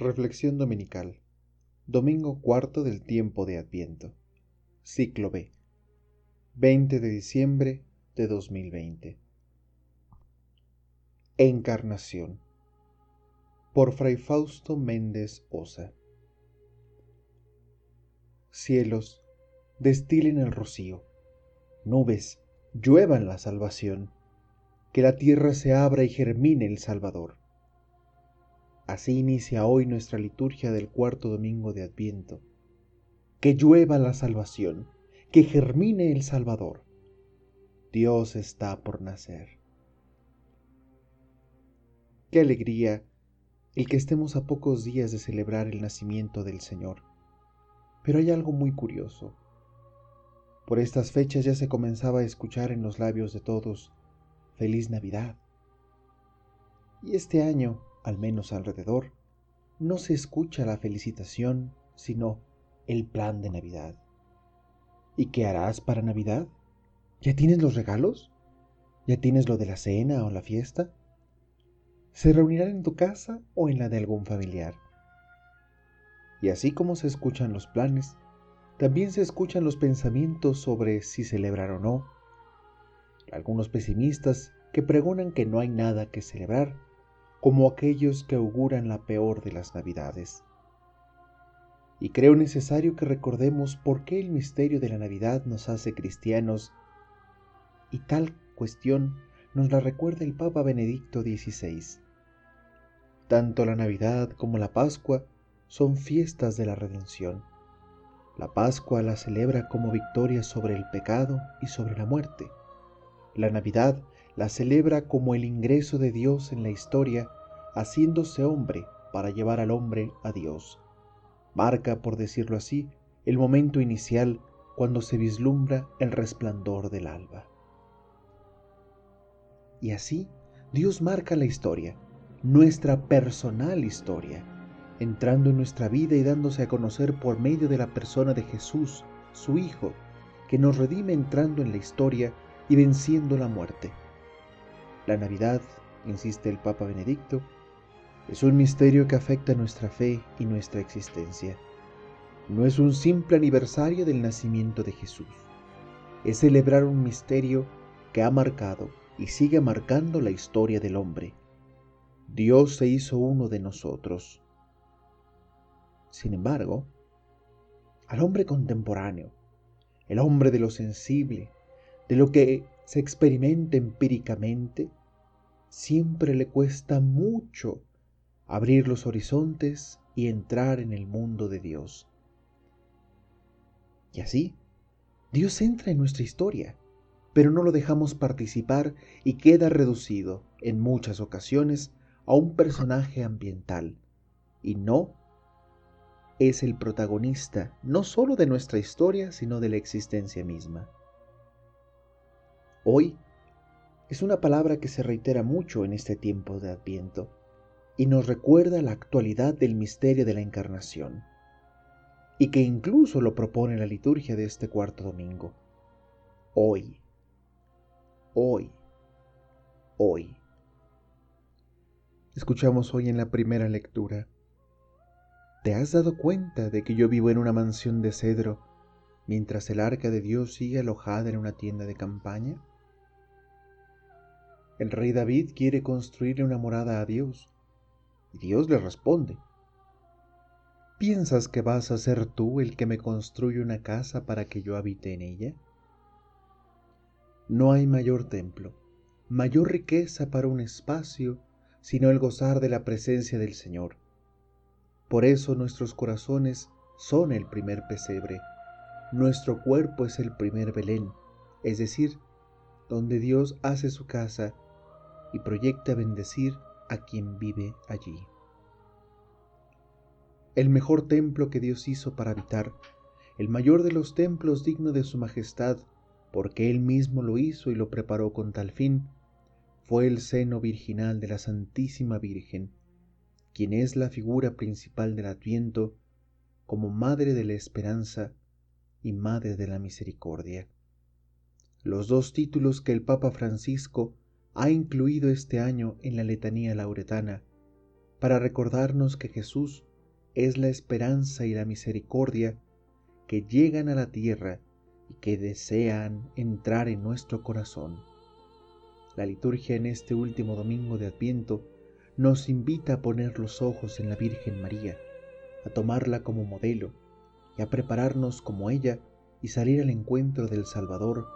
Reflexión Dominical. Domingo cuarto del tiempo de Adviento. Ciclo B. 20 de diciembre de 2020. Encarnación. Por Fray Fausto Méndez Osa. Cielos, destilen el rocío. Nubes, lluevan la salvación. Que la tierra se abra y germine el Salvador Así inicia hoy nuestra liturgia del cuarto domingo de Adviento. Que llueva la salvación, que germine el Salvador. Dios está por nacer. Qué alegría el que estemos a pocos días de celebrar el nacimiento del Señor. Pero hay algo muy curioso. Por estas fechas ya se comenzaba a escuchar en los labios de todos, Feliz Navidad. Y este año al menos alrededor, no se escucha la felicitación, sino el plan de Navidad. ¿Y qué harás para Navidad? ¿Ya tienes los regalos? ¿Ya tienes lo de la cena o la fiesta? ¿Se reunirán en tu casa o en la de algún familiar? Y así como se escuchan los planes, también se escuchan los pensamientos sobre si celebrar o no. Algunos pesimistas que pregonan que no hay nada que celebrar como aquellos que auguran la peor de las Navidades. Y creo necesario que recordemos por qué el misterio de la Navidad nos hace cristianos, y tal cuestión nos la recuerda el Papa Benedicto XVI. Tanto la Navidad como la Pascua son fiestas de la redención. La Pascua la celebra como victoria sobre el pecado y sobre la muerte. La Navidad la celebra como el ingreso de Dios en la historia, haciéndose hombre para llevar al hombre a Dios. Marca, por decirlo así, el momento inicial cuando se vislumbra el resplandor del alba. Y así, Dios marca la historia, nuestra personal historia, entrando en nuestra vida y dándose a conocer por medio de la persona de Jesús, su Hijo, que nos redime entrando en la historia y venciendo la muerte. La Navidad, insiste el Papa Benedicto, es un misterio que afecta nuestra fe y nuestra existencia. No es un simple aniversario del nacimiento de Jesús. Es celebrar un misterio que ha marcado y sigue marcando la historia del hombre. Dios se hizo uno de nosotros. Sin embargo, al hombre contemporáneo, el hombre de lo sensible, de lo que se experimenta empíricamente, siempre le cuesta mucho abrir los horizontes y entrar en el mundo de Dios. Y así, Dios entra en nuestra historia, pero no lo dejamos participar y queda reducido, en muchas ocasiones, a un personaje ambiental, y no es el protagonista no solo de nuestra historia, sino de la existencia misma. Hoy es una palabra que se reitera mucho en este tiempo de Adviento y nos recuerda la actualidad del misterio de la Encarnación, y que incluso lo propone la liturgia de este cuarto domingo. Hoy, hoy, hoy. Escuchamos hoy en la primera lectura. ¿Te has dado cuenta de que yo vivo en una mansión de cedro mientras el arca de Dios sigue alojada en una tienda de campaña? El rey David quiere construirle una morada a Dios. Y Dios le responde, ¿piensas que vas a ser tú el que me construye una casa para que yo habite en ella? No hay mayor templo, mayor riqueza para un espacio, sino el gozar de la presencia del Señor. Por eso nuestros corazones son el primer pesebre, nuestro cuerpo es el primer Belén, es decir, donde Dios hace su casa y proyecta bendecir a quien vive allí. El mejor templo que Dios hizo para habitar, el mayor de los templos digno de su majestad, porque Él mismo lo hizo y lo preparó con tal fin, fue el seno virginal de la Santísima Virgen, quien es la figura principal del Adviento como Madre de la Esperanza y Madre de la Misericordia. Los dos títulos que el Papa Francisco ha incluido este año en la letanía lauretana para recordarnos que Jesús es la esperanza y la misericordia que llegan a la tierra y que desean entrar en nuestro corazón. La liturgia en este último domingo de Adviento nos invita a poner los ojos en la Virgen María, a tomarla como modelo y a prepararnos como ella y salir al encuentro del Salvador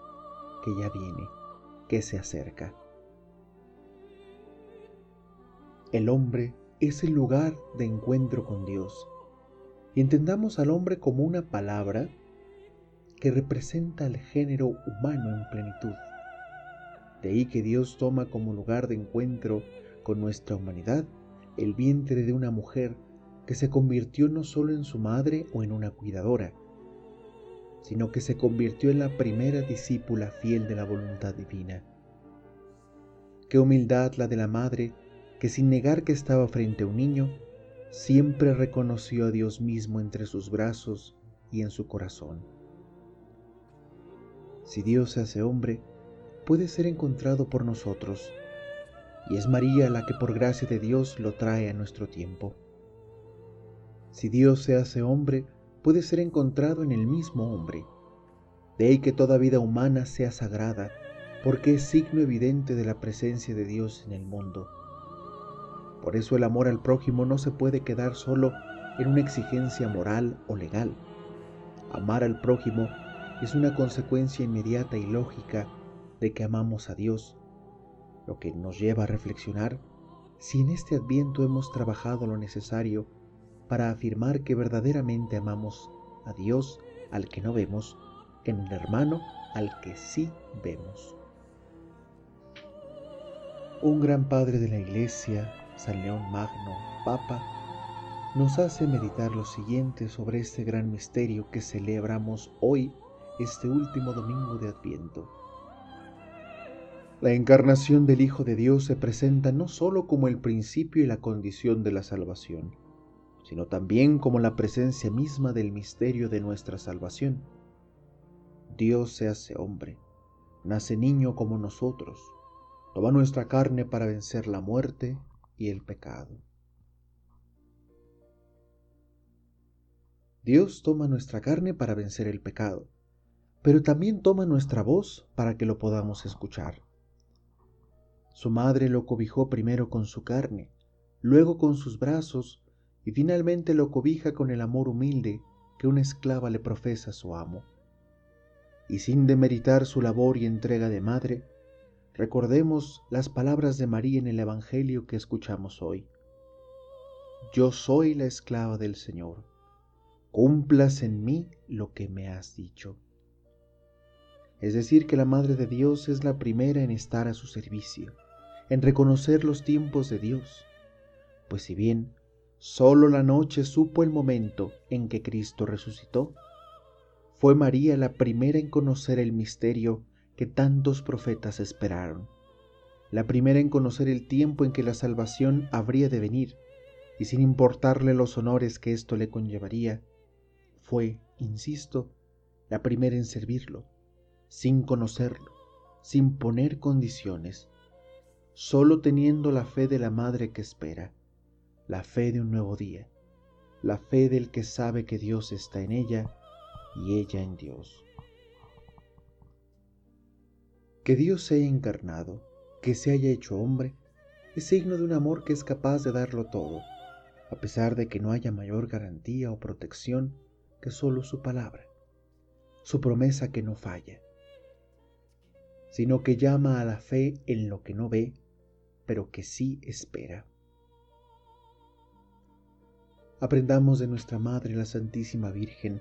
que ya viene, que se acerca. El hombre es el lugar de encuentro con Dios y entendamos al hombre como una palabra que representa al género humano en plenitud. De ahí que Dios toma como lugar de encuentro con nuestra humanidad el vientre de una mujer que se convirtió no solo en su madre o en una cuidadora, sino que se convirtió en la primera discípula fiel de la voluntad divina. Qué humildad la de la madre que sin negar que estaba frente a un niño, siempre reconoció a Dios mismo entre sus brazos y en su corazón. Si Dios se hace hombre, puede ser encontrado por nosotros, y es María la que por gracia de Dios lo trae a nuestro tiempo. Si Dios se hace hombre, puede ser encontrado en el mismo hombre. De ahí que toda vida humana sea sagrada, porque es signo evidente de la presencia de Dios en el mundo. Por eso el amor al prójimo no se puede quedar solo en una exigencia moral o legal. Amar al prójimo es una consecuencia inmediata y lógica de que amamos a Dios, lo que nos lleva a reflexionar si en este adviento hemos trabajado lo necesario para afirmar que verdaderamente amamos a Dios al que no vemos, en el hermano al que sí vemos. Un gran padre de la Iglesia, San León Magno, Papa, nos hace meditar lo siguiente sobre este gran misterio que celebramos hoy, este último domingo de Adviento. La encarnación del Hijo de Dios se presenta no sólo como el principio y la condición de la salvación, sino también como la presencia misma del misterio de nuestra salvación. Dios se hace hombre, nace niño como nosotros, toma nuestra carne para vencer la muerte y el pecado. Dios toma nuestra carne para vencer el pecado, pero también toma nuestra voz para que lo podamos escuchar. Su madre lo cobijó primero con su carne, luego con sus brazos y finalmente lo cobija con el amor humilde que una esclava le profesa a su amo. Y sin demeritar su labor y entrega de madre, recordemos las palabras de María en el Evangelio que escuchamos hoy. Yo soy la esclava del Señor, cumplas en mí lo que me has dicho. Es decir, que la Madre de Dios es la primera en estar a su servicio, en reconocer los tiempos de Dios, pues si bien sólo la noche supo el momento en que Cristo resucitó, fue María la primera en conocer el misterio que tantos profetas esperaron, la primera en conocer el tiempo en que la salvación habría de venir, y sin importarle los honores que esto le conllevaría, fue, insisto, la primera en servirlo, sin conocerlo, sin poner condiciones, solo teniendo la fe de la madre que espera, la fe de un nuevo día, la fe del que sabe que Dios está en ella y ella en Dios. Que Dios se haya encarnado, que se haya hecho hombre, es signo de un amor que es capaz de darlo todo, a pesar de que no haya mayor garantía o protección que solo su palabra, su promesa que no falla, sino que llama a la fe en lo que no ve, pero que sí espera. Aprendamos de nuestra Madre la Santísima Virgen,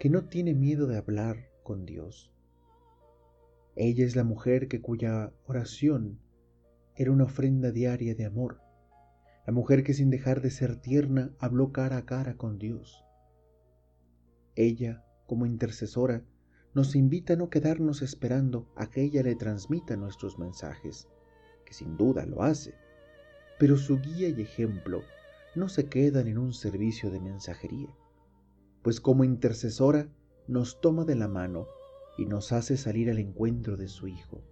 que no tiene miedo de hablar con Dios ella es la mujer que cuya oración era una ofrenda diaria de amor, la mujer que sin dejar de ser tierna habló cara a cara con Dios. Ella, como intercesora, nos invita a no quedarnos esperando a que ella le transmita nuestros mensajes, que sin duda lo hace, pero su guía y ejemplo no se quedan en un servicio de mensajería, pues como intercesora nos toma de la mano y nos hace salir al encuentro de su Hijo.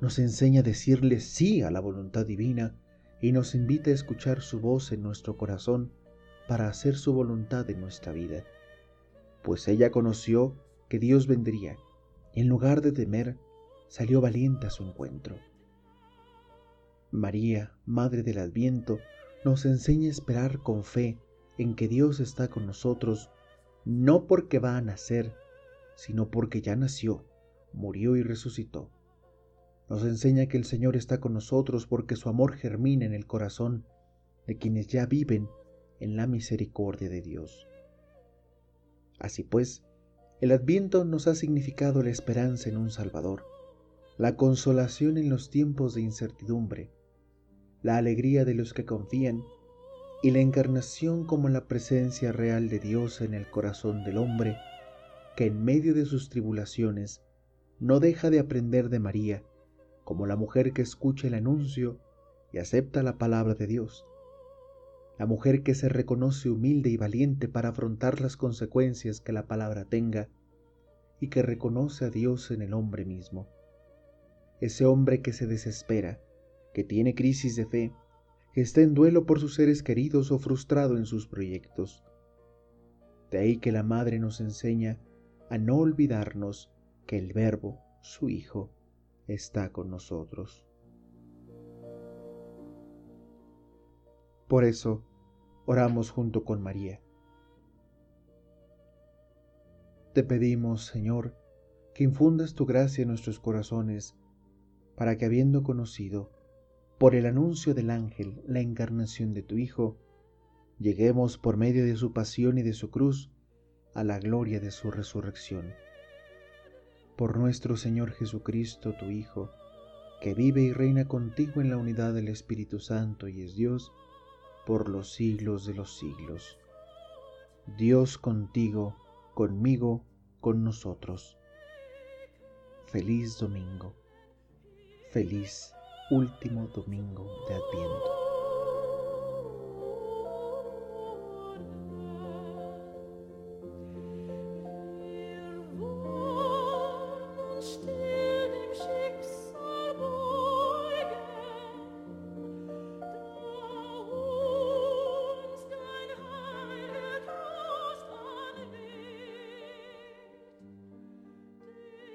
Nos enseña a decirle sí a la voluntad divina y nos invita a escuchar su voz en nuestro corazón para hacer su voluntad en nuestra vida, pues ella conoció que Dios vendría y en lugar de temer, salió valiente a su encuentro. María, Madre del Adviento, nos enseña a esperar con fe en que Dios está con nosotros, no porque va a nacer, sino porque ya nació, murió y resucitó. Nos enseña que el Señor está con nosotros porque su amor germina en el corazón de quienes ya viven en la misericordia de Dios. Así pues, el adviento nos ha significado la esperanza en un Salvador, la consolación en los tiempos de incertidumbre, la alegría de los que confían y la encarnación como la presencia real de Dios en el corazón del hombre, que en medio de sus tribulaciones no deja de aprender de María, como la mujer que escucha el anuncio y acepta la palabra de Dios, la mujer que se reconoce humilde y valiente para afrontar las consecuencias que la palabra tenga y que reconoce a Dios en el hombre mismo, ese hombre que se desespera, que tiene crisis de fe, que está en duelo por sus seres queridos o frustrado en sus proyectos. De ahí que la Madre nos enseña a no olvidarnos que el Verbo, su Hijo, está con nosotros. Por eso, oramos junto con María. Te pedimos, Señor, que infundas tu gracia en nuestros corazones, para que habiendo conocido por el anuncio del ángel la encarnación de tu Hijo, lleguemos por medio de su pasión y de su cruz a la gloria de su resurrección. Por nuestro Señor Jesucristo, tu Hijo, que vive y reina contigo en la unidad del Espíritu Santo y es Dios, por los siglos de los siglos. Dios contigo, conmigo, con nosotros. Feliz domingo. Feliz último domingo de Adviento.